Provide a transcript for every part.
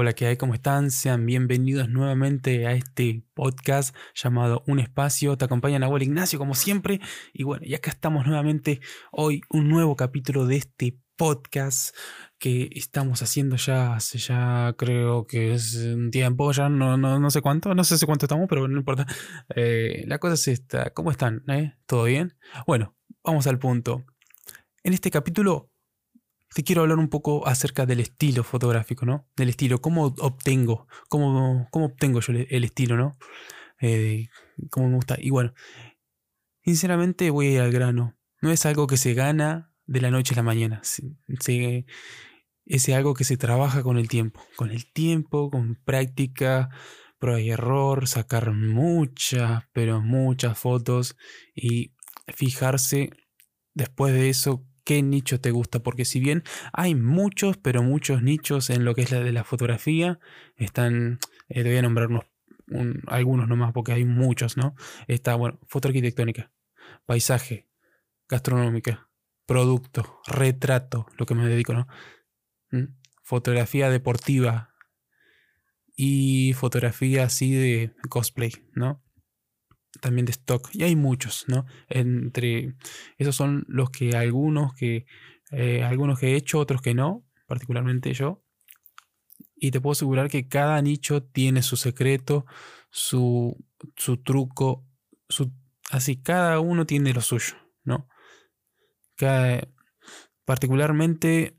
Hola, ¿qué hay? ¿Cómo están? Sean bienvenidos nuevamente a este podcast llamado Un Espacio. Te acompaña Nahuel Ignacio, como siempre. Y bueno, y acá estamos nuevamente hoy, un nuevo capítulo de este podcast que estamos haciendo ya hace ya creo que es un tiempo, ya no, no, sé cuánto, no sé cuánto estamos, pero no importa. Eh, la cosa es esta, ¿cómo están? Eh? ¿Todo bien? Bueno, vamos al punto. En este capítulo te quiero hablar un poco acerca del estilo fotográfico, ¿no? Del estilo, cómo obtengo, cómo, cómo obtengo yo el estilo, ¿no? Eh, cómo me gusta. Y bueno, sinceramente voy a ir al grano. No es algo que se gana de la noche a la mañana. es algo que se trabaja con el tiempo. Con el tiempo, con práctica, prueba y error, sacar muchas, pero muchas fotos y fijarse después de eso qué nicho te gusta, porque si bien hay muchos, pero muchos nichos en lo que es la de la fotografía, están, eh, te voy a nombrar unos, algunos nomás, porque hay muchos, ¿no? Está, bueno, foto arquitectónica, paisaje, gastronómica, producto, retrato, lo que me dedico, ¿no? ¿Mm? Fotografía deportiva y fotografía así de cosplay, ¿no? También de stock. Y hay muchos, ¿no? Entre esos son los que algunos que eh, algunos que he hecho, otros que no, particularmente yo. Y te puedo asegurar que cada nicho tiene su secreto, su, su truco, su, así cada uno tiene lo suyo, ¿no? particularmente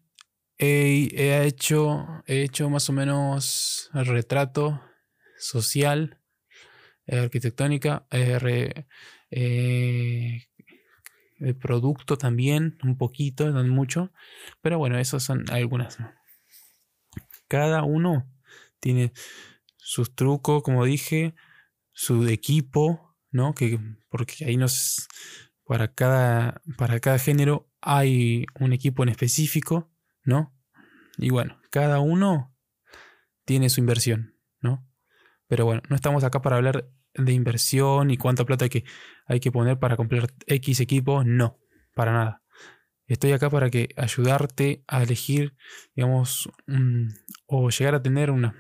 he, he, hecho, he hecho más o menos el retrato social arquitectónica, eh, de producto también, un poquito, no mucho, pero bueno, esas son algunas. Cada uno tiene sus trucos, como dije, su equipo, ¿no? Que, porque ahí nos, para cada, para cada género hay un equipo en específico, ¿no? Y bueno, cada uno tiene su inversión. Pero bueno, no estamos acá para hablar de inversión y cuánta plata hay que, hay que poner para comprar X equipo. No, para nada. Estoy acá para que ayudarte a elegir, digamos, o llegar a tener una,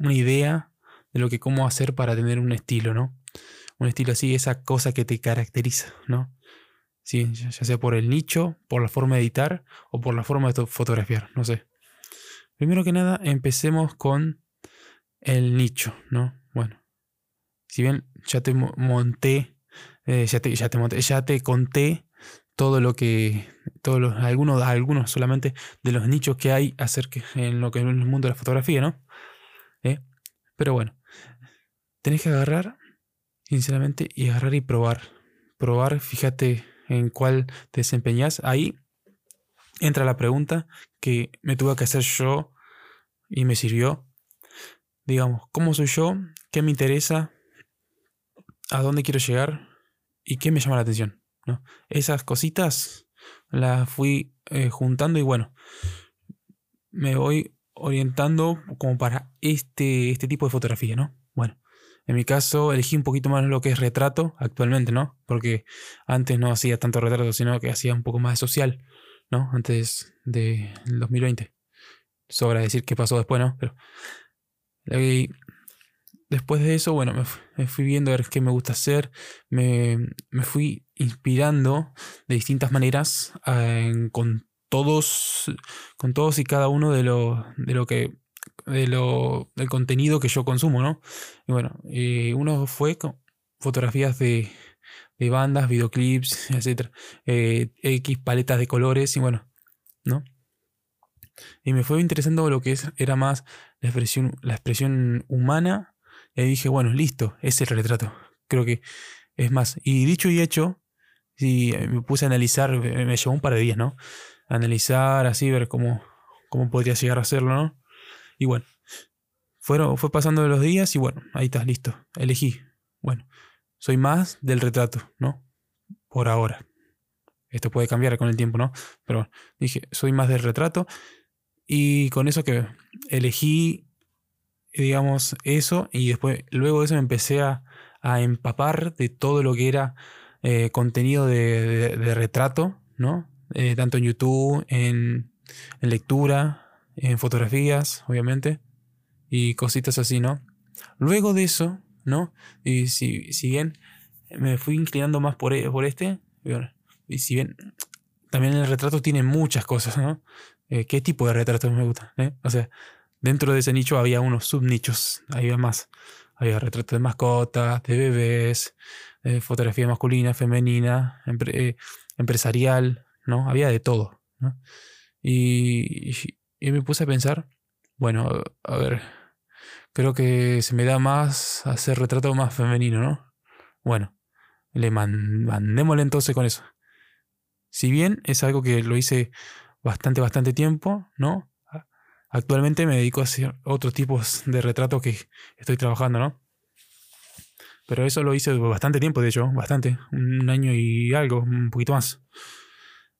idea de lo que cómo hacer para tener un estilo, ¿no? Un estilo así, esa cosa que te caracteriza, ¿no? Sí, ya sea por el nicho, por la forma de editar o por la forma de fotografiar, no sé. Primero que nada, empecemos con el nicho, ¿no? Bueno, si bien ya te monté, eh, ya, te, ya te monté, ya te conté todo lo que, todos los, algunos, algunos solamente de los nichos que hay acerca en lo que en el mundo de la fotografía, ¿no? ¿Eh? Pero bueno, tenés que agarrar, sinceramente, y agarrar y probar. Probar, fíjate en cuál te desempeñas. Ahí entra la pregunta que me tuve que hacer yo y me sirvió digamos, cómo soy yo, qué me interesa, a dónde quiero llegar y qué me llama la atención. ¿no? Esas cositas las fui eh, juntando y bueno, me voy orientando como para este, este tipo de fotografía, ¿no? Bueno, en mi caso elegí un poquito más lo que es retrato actualmente, ¿no? Porque antes no hacía tanto retrato, sino que hacía un poco más de social, ¿no? Antes del 2020. Sobra decir qué pasó después, ¿no? Pero y después de eso, bueno, me, fui viendo a ver qué me gusta hacer, me, fui inspirando de distintas maneras con todos, con todos y cada uno de lo, de lo que de lo, del contenido que yo consumo, ¿no? Y bueno, uno fue con fotografías de, de bandas, videoclips, eh, X paletas de colores y bueno, ¿no? Y me fue interesando lo que es, era más la expresión, la expresión humana. Y dije, bueno, listo, es el retrato. Creo que es más. Y dicho y hecho, si me puse a analizar, me llevó un par de días, ¿no? Analizar, así, ver cómo, cómo podría llegar a hacerlo, ¿no? Y bueno, fueron, fue pasando los días y bueno, ahí estás, listo. Elegí. Bueno, soy más del retrato, ¿no? Por ahora. Esto puede cambiar con el tiempo, ¿no? Pero dije, soy más del retrato. Y con eso que elegí, digamos, eso. Y después, luego de eso me empecé a, empapar de todo lo que era eh, contenido de, retrato, ¿no? Eh, tanto en YouTube, en, en lectura, en fotografías, obviamente. y cositas así, ¿no? Luego de eso, ¿no? Y si, si bien me fui inclinando más por, e, por este, y si bien también el retrato tiene muchas cosas, ¿no? Eh, ¿Qué tipo de retrato me gusta? Eh? O sea, dentro de ese nicho había unos subnichos, había más. Había retratos de mascotas, de bebés, fotografía masculina, femenina, eh, empresarial, ¿no? Había de todo, ¿no? Y, y, me puse a pensar, bueno, a ver, creo que se me da más hacer retrato más femenino, ¿no? Bueno, le mandémosle entonces con eso. Si bien es algo que lo hice bastante, bastante tiempo, ¿no? Actualmente me dedico a hacer otros tipos de retratos que estoy trabajando, ¿no? Pero eso lo hice bastante tiempo, de hecho, bastante, un año y algo, un poquito más.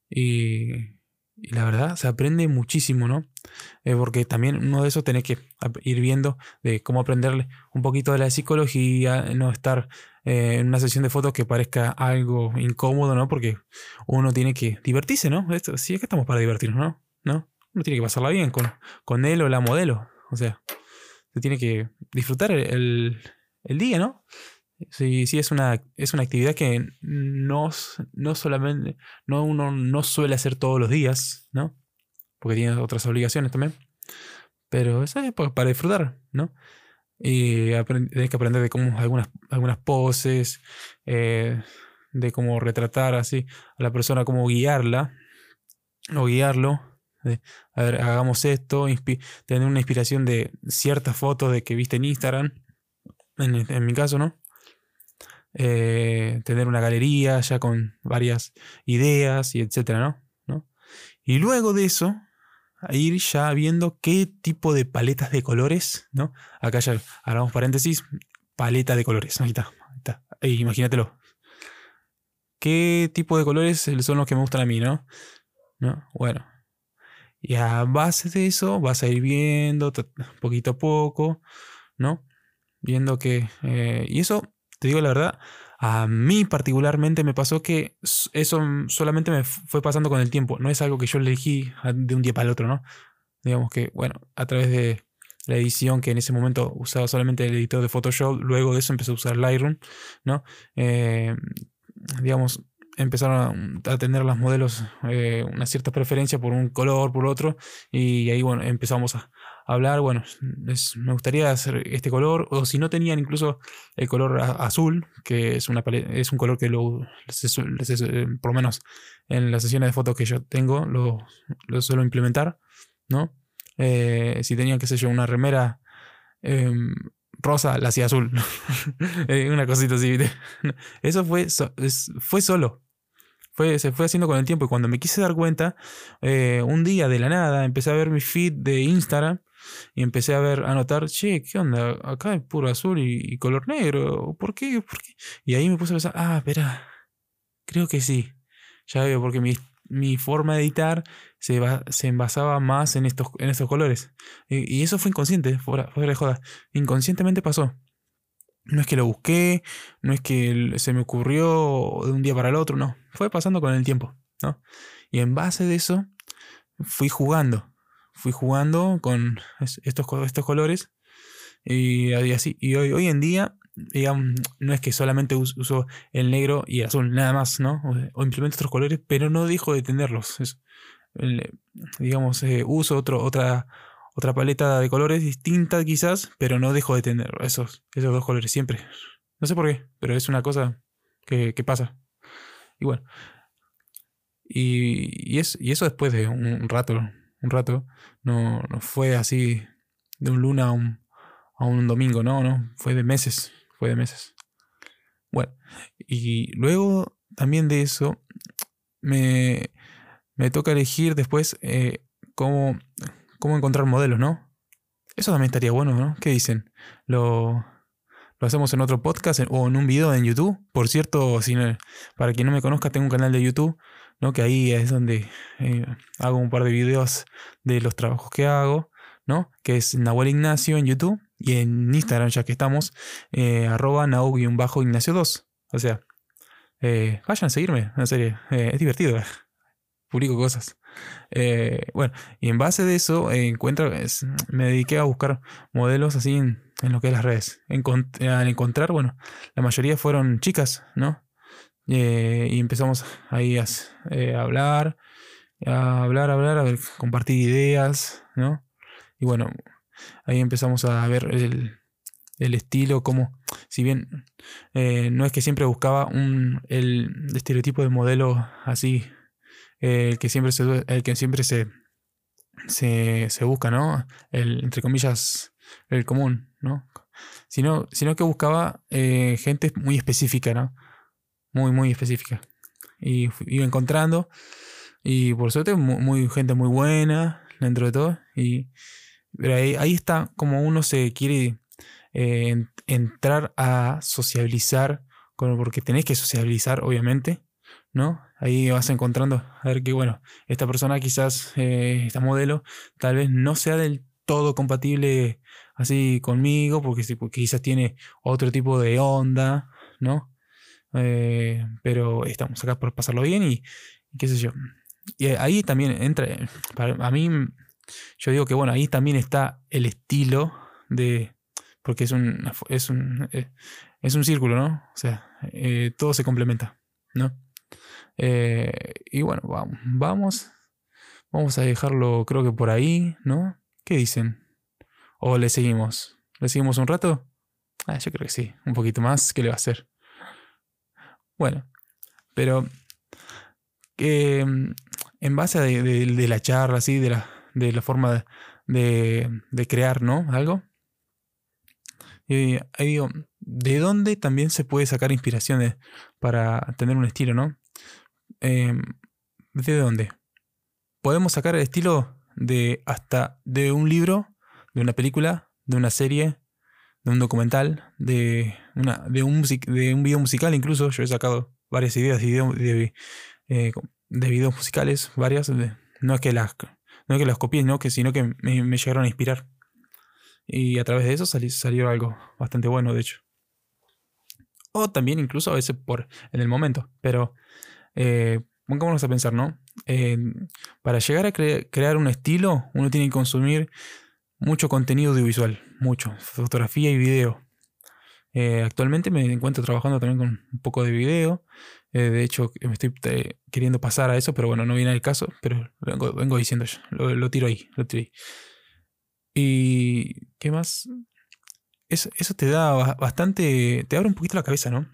Y, la verdad, se aprende muchísimo, ¿no? Eh, porque también uno de esos tenés que ir viendo de cómo aprenderle un poquito de la psicología, no estar eh, una sesión de fotos que parezca algo incómodo, ¿no? Porque uno tiene que divertirse, ¿no? Esto, sí, es que estamos para divertirnos, ¿no? ¿No? Uno tiene que pasarla bien con, con él o la modelo. O sea, se tiene que disfrutar el, el día, ¿no? Sí, sí, es una, es una actividad que no, no solamente, no, uno no suele hacer todos los días, ¿no? Porque tiene otras obligaciones también. Pero eso es para disfrutar, ¿no? Y tienes que aprender de cómo algunas, algunas poses, eh, de cómo retratar así a la persona, cómo guiarla, o guiarlo. a ver, hagamos esto, tener una inspiración de ciertas fotos de que viste en Instagram, en, mi caso, ¿no? Eh, tener una galería ya con varias ideas y etcétera, ¿no? Y luego de eso, ir ya viendo qué tipo de paletas de colores, ¿no? Acá ya hagamos paréntesis, paleta de colores, ahí está, ahí está. imagínatelo. ¿Qué tipo de colores son los que me gustan a mí, no? ¿No? Bueno. Y a base de eso vas a ir viendo poquito a poco, ¿no? Viendo que... Eh, y eso te digo la verdad, a mí particularmente me pasó que eso solamente me fue pasando con el tiempo. No es algo que yo elegí de un día para el otro, ¿no? Digamos que, bueno, a través de la edición que en ese momento usaba solamente el editor de Photoshop, luego de eso empecé a usar Lightroom, ¿no? Eh, digamos, empezaron a tener las modelos eh, una cierta preferencia por un color, por otro, y ahí, bueno, empezamos a, hablar, bueno, me gustaría hacer este color, o si no tenían incluso el color azul, que es, una es un color que lo, eh, por lo menos en las sesiones de fotos que yo tengo, lo, suelo implementar, ¿no? Eh, si tenían, qué sé yo, una remera em, rosa, la hacía azul. Eh, una cosita así, Eso fue, fue solo. Fue, se fue haciendo con el tiempo y cuando me quise dar cuenta, un día de la nada empecé a ver mi feed de Instagram y empecé a ver, a notar, che, ¿qué onda? Acá es puro azul y, color negro. ¿Por qué? ¿Por qué? Y ahí me puse a pensar, ah, espera, creo que sí. Ya veo, porque mi, mi forma de editar se, va, se envasaba más en estos, en estos colores. Y, eso fue inconsciente, fuera, fuera de joda. Inconscientemente pasó. No es que lo busqué, no es que se me ocurrió de un día para el otro, no. Fue pasando con el tiempo, ¿no? Y en base de eso, fui jugando fui jugando con estos, estos colores y, así. Y hoy, hoy en día, digamos, no es que solamente uso el negro y azul, nada más, ¿no? O, implemento otros colores, pero no dejo de tenerlos. digamos, eh, uso otro, otra, otra paleta de colores distinta quizás, pero no dejo de tener esos, esos dos colores siempre. No sé por qué, pero es una cosa que, pasa. Y bueno. Y, y, y eso después de un rato, un rato. No, no fue así de un luna a un, a un domingo, no, no. Fue de meses. Fue de meses. Bueno, y luego también de eso me, me toca elegir después eh, cómo, cómo encontrar modelos, ¿no? Eso también estaría bueno, ¿no? ¿Qué dicen? Lo, lo hacemos en otro podcast o en un video en YouTube. Por cierto, si para quien no me conozca, tengo un canal de YouTube ¿no? Que ahí es donde eh, hago un par de videos de los trabajos que hago, ¿no? Que es Nahuel Ignacio en YouTube y en Instagram, ya que estamos, eh, arroba Ignacio 2. O sea, eh, vayan a seguirme, en serio, es divertido, publico cosas. Eh, bueno, y en base de eso, eh, encuentro, me dediqué a buscar modelos así en, lo que es las redes. al encontrar, bueno, la mayoría fueron chicas, ¿no? Eh, y empezamos ahí a, hablar, a hablar, a hablar, a compartir ideas, ¿no? Y bueno, ahí empezamos a ver el, el estilo, como, si bien no es que siempre buscaba un, el estereotipo de modelo así el que siempre se, el que siempre se, se, busca, ¿no? El, entre comillas, el común, ¿no? Sino, sino que buscaba eh, gente muy específica, ¿no? Muy, muy específica. Y iba encontrando, y por suerte, muy, gente muy buena dentro de todo. Y, pero ahí, está como uno se quiere eh, entrar a sociabilizar, porque tenés que sociabilizar, obviamente, ¿no? Ahí vas encontrando, a ver que, bueno, esta persona quizás, eh, esta modelo, tal vez no sea del todo compatible así conmigo, porque, quizás tiene otro tipo de onda, ¿no? Eh, pero estamos acá por pasarlo bien y, qué sé yo. Y ahí también entra, a mí, yo digo que, bueno, ahí también está el estilo de, porque es un, es un, eh, es un círculo, ¿no? O sea, todo se complementa, ¿no? Eh, y bueno, vamos, vamos. Vamos a dejarlo, creo que por ahí, ¿no? ¿Qué dicen? ¿O le seguimos? ¿Le seguimos un rato? Ah, yo creo que sí, un poquito más. ¿Qué le va a hacer? Bueno, pero em, en base a de, la charla, así, de la, de la forma de, de crear, ¿no? Algo. Y ahí digo, ¿de dónde también se puede sacar inspiraciones para tener un estilo, ¿no? Em, ¿De dónde? Podemos sacar el estilo de hasta de un libro, de una película, de una serie, de un documental, de, una, de, un, de un video musical incluso. Yo he sacado varias ideas de, eh, de, videos musicales, varias. no es que las, no es que las copié, ¿no? que, sino que me, llegaron a inspirar. Y a través de eso salió algo bastante bueno, de hecho. O también incluso a veces por en el momento. Pero eh, a pensar, ¿no? para llegar a crear un estilo, uno tiene que consumir mucho contenido audiovisual, mucho, fotografía y video. Eh, actualmente me encuentro trabajando también con un poco de video. Eh, de hecho, me estoy eh, queriendo pasar a eso, pero bueno, no viene el caso. Pero vengo, vengo diciendo yo. Lo, tiro ahí, lo tiro. ¿Y qué más? Eso, eso te da bastante. Te abre un poquito la cabeza, ¿no?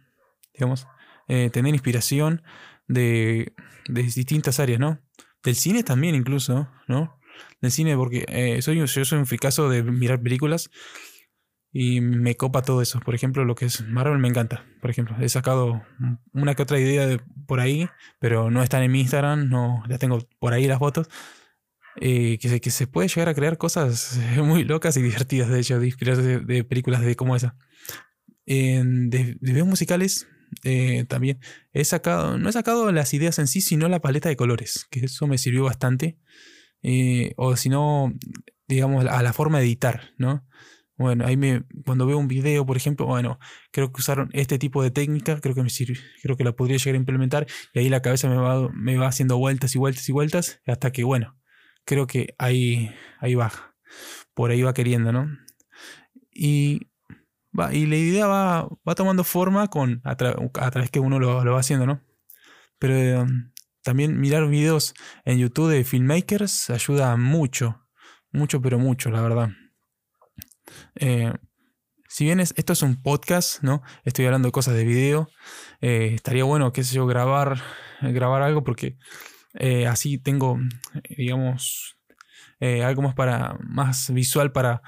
Digamos, tener inspiración de, distintas áreas, ¿no? Del cine también incluso, ¿no? Del cine porque eh, soy, yo soy un fricazo de mirar películas y me copa todo eso. Por ejemplo, lo que es Marvel me encanta. Por ejemplo, he sacado una que otra idea por ahí, pero no están en mi Instagram, no las tengo por ahí las fotos. Eh, que, se, que se puede llegar a crear cosas muy locas y divertidas, de hecho, de de, películas de como esa. de, de videos musicales eh, también he sacado, no he sacado las ideas en sí, sino la paleta de colores, que eso me sirvió bastante. Eh, o si no, digamos, a la forma de editar, ¿no? Bueno, ahí me, cuando veo un video, por ejemplo, bueno, creo que usaron este tipo de técnica, creo que me sirve, creo que la podría llegar a implementar, y ahí la cabeza me va, me va haciendo vueltas y vueltas y vueltas, hasta que, bueno, creo que ahí, ahí va, por ahí va queriendo, ¿no? Y y la idea va, tomando forma con, a, través que uno lo, va haciendo, ¿no? Pero um, también mirar videos en YouTube de filmmakers ayuda mucho, mucho, pero mucho, la verdad. Eh, si bien esto es un podcast, ¿no? Estoy hablando de cosas de video. Eh, estaría bueno, qué sé yo, grabar, grabar algo porque eh, así tengo, digamos, algo más para más visual para,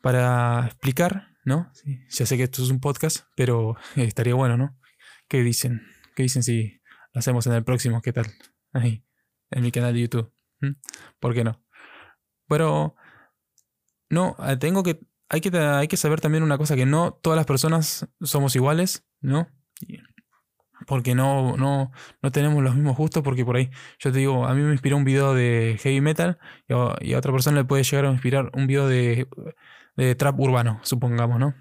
para explicar ¿no? ya sé que esto es un podcast, pero estaría bueno, ¿no? ¿Qué dicen? ¿Qué dicen si lo hacemos en el próximo? ¿Qué tal? Ahí, en mi canal de YouTube. ¿Por qué no? Pero, no, eh, tengo que hay, que, hay que saber también una cosa, que no todas las personas somos iguales, ¿no? Porque no, no, no tenemos los mismos gustos, porque por ahí, yo te digo, a mí me inspiró un video de heavy metal y a otra persona le puede llegar a inspirar un video de de trap urbano, supongamos, ¿no?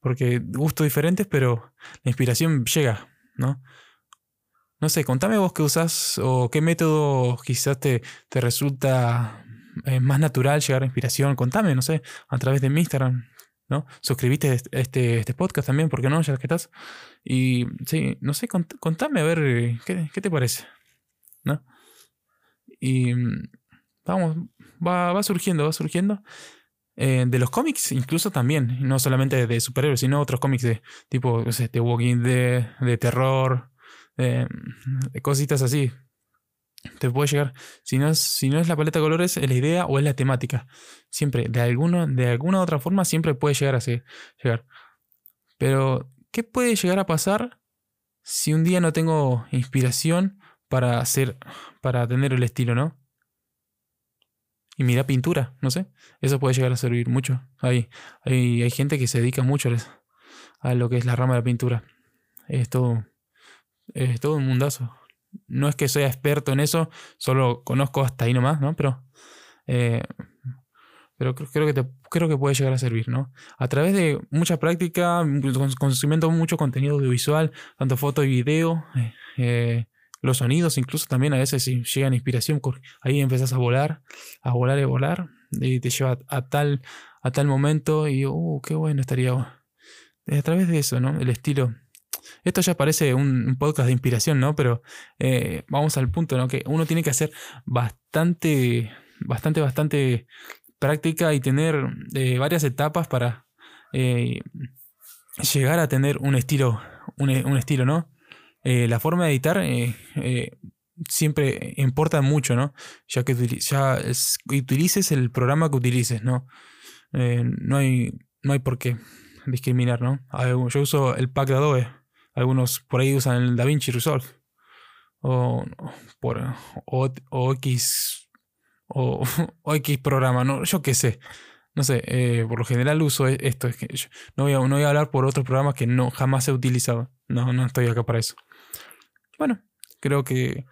Porque gustos diferentes, pero la inspiración llega, ¿no? No sé, contame vos qué usás o qué método quizás te, te resulta eh, más natural llegar a inspiración. Contame, no sé, a través de mi Instagram, ¿no? Suscribiste este, este podcast también, ¿por qué no? Ya que estás. Y sí, no sé, contame a ver qué, qué te parece, ¿no? Y mm, vamos, va, va surgiendo, va surgiendo. Eh, de los cómics, incluso también, no solamente de superhéroes, sino otros cómics de tipo, no sé, de Walking Dead, de terror, de cositas así. Te puede llegar, si no, es, si no es la paleta de colores, es la idea o es la temática. Siempre, de, de alguna otra forma, siempre puede llegar a llegar. Pero, ¿qué puede llegar a pasar si un día no tengo inspiración para hacer, para tener el estilo, ¿no? Y mira pintura, no sé. Eso puede llegar a servir mucho. Hay, hay, hay gente que se dedica mucho a lo que es la rama de la pintura. Es todo, es todo un mundazo. No es que sea experto en eso, solo conozco hasta ahí nomás, ¿no? Pero, eh, pero creo, que creo que puede llegar a servir, ¿no? A través de mucha práctica, consumiendo mucho contenido audiovisual, tanto foto y video, eh, eh, los sonidos incluso también a veces si llegan inspiración, ahí empezás a volar, a volar y volar, y te lleva a, tal, a tal momento y, uh, qué bueno estaría. A través de eso, ¿no? El estilo. Esto ya parece un, podcast de inspiración, ¿no? Pero eh, vamos al punto, ¿no? Que uno tiene que hacer bastante, bastante, bastante práctica y tener eh, varias etapas para eh, llegar a tener un estilo, un, un estilo, ¿no? La forma de editar siempre importa mucho, ¿no? Ya que ya utilices el programa que utilices, ¿no? no, hay, no hay por qué discriminar, ¿no? Yo uso el pack de Adobe. Algunos por ahí usan el DaVinci Resolve. O, por, o, X. O, X programa, ¿no? Yo qué sé. No sé, por lo general uso e-, esto. No, voy a, no voy a hablar por otros programas que no jamás he utilizado. No, no estoy acá para eso. Bueno, creo que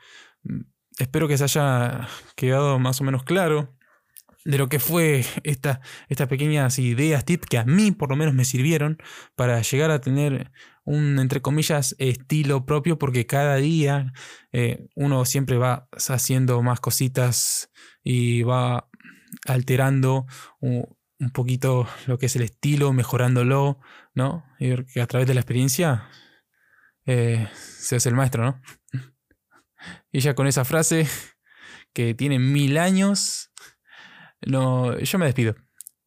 mm, espero que se haya quedado más o menos claro de lo que fue esta, estas pequeñas ideas, tips que a mí por lo menos me sirvieron para llegar a tener un, entre comillas, estilo propio, porque cada día eh, uno siempre va haciendo más cositas y va alterando un, poquito lo que es el estilo, mejorándolo, ¿no? Y que a través de la experiencia eh, se hace el maestro, ¿no? Y ya con esa frase que tiene mil años, no, yo me despido.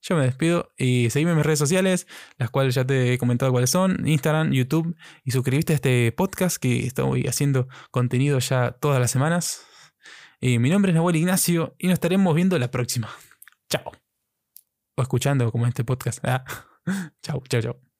Yo me despido y seguime en mis redes sociales, las cuales ya te he comentado cuáles son, Instagram, YouTube, y suscribiste a este podcast que estoy haciendo contenido ya todas las semanas. Y mi nombre es Nahuel Ignacio y nos estaremos viendo la próxima. Chao. O escuchando como este podcast. Ah. Chao, chao, chao.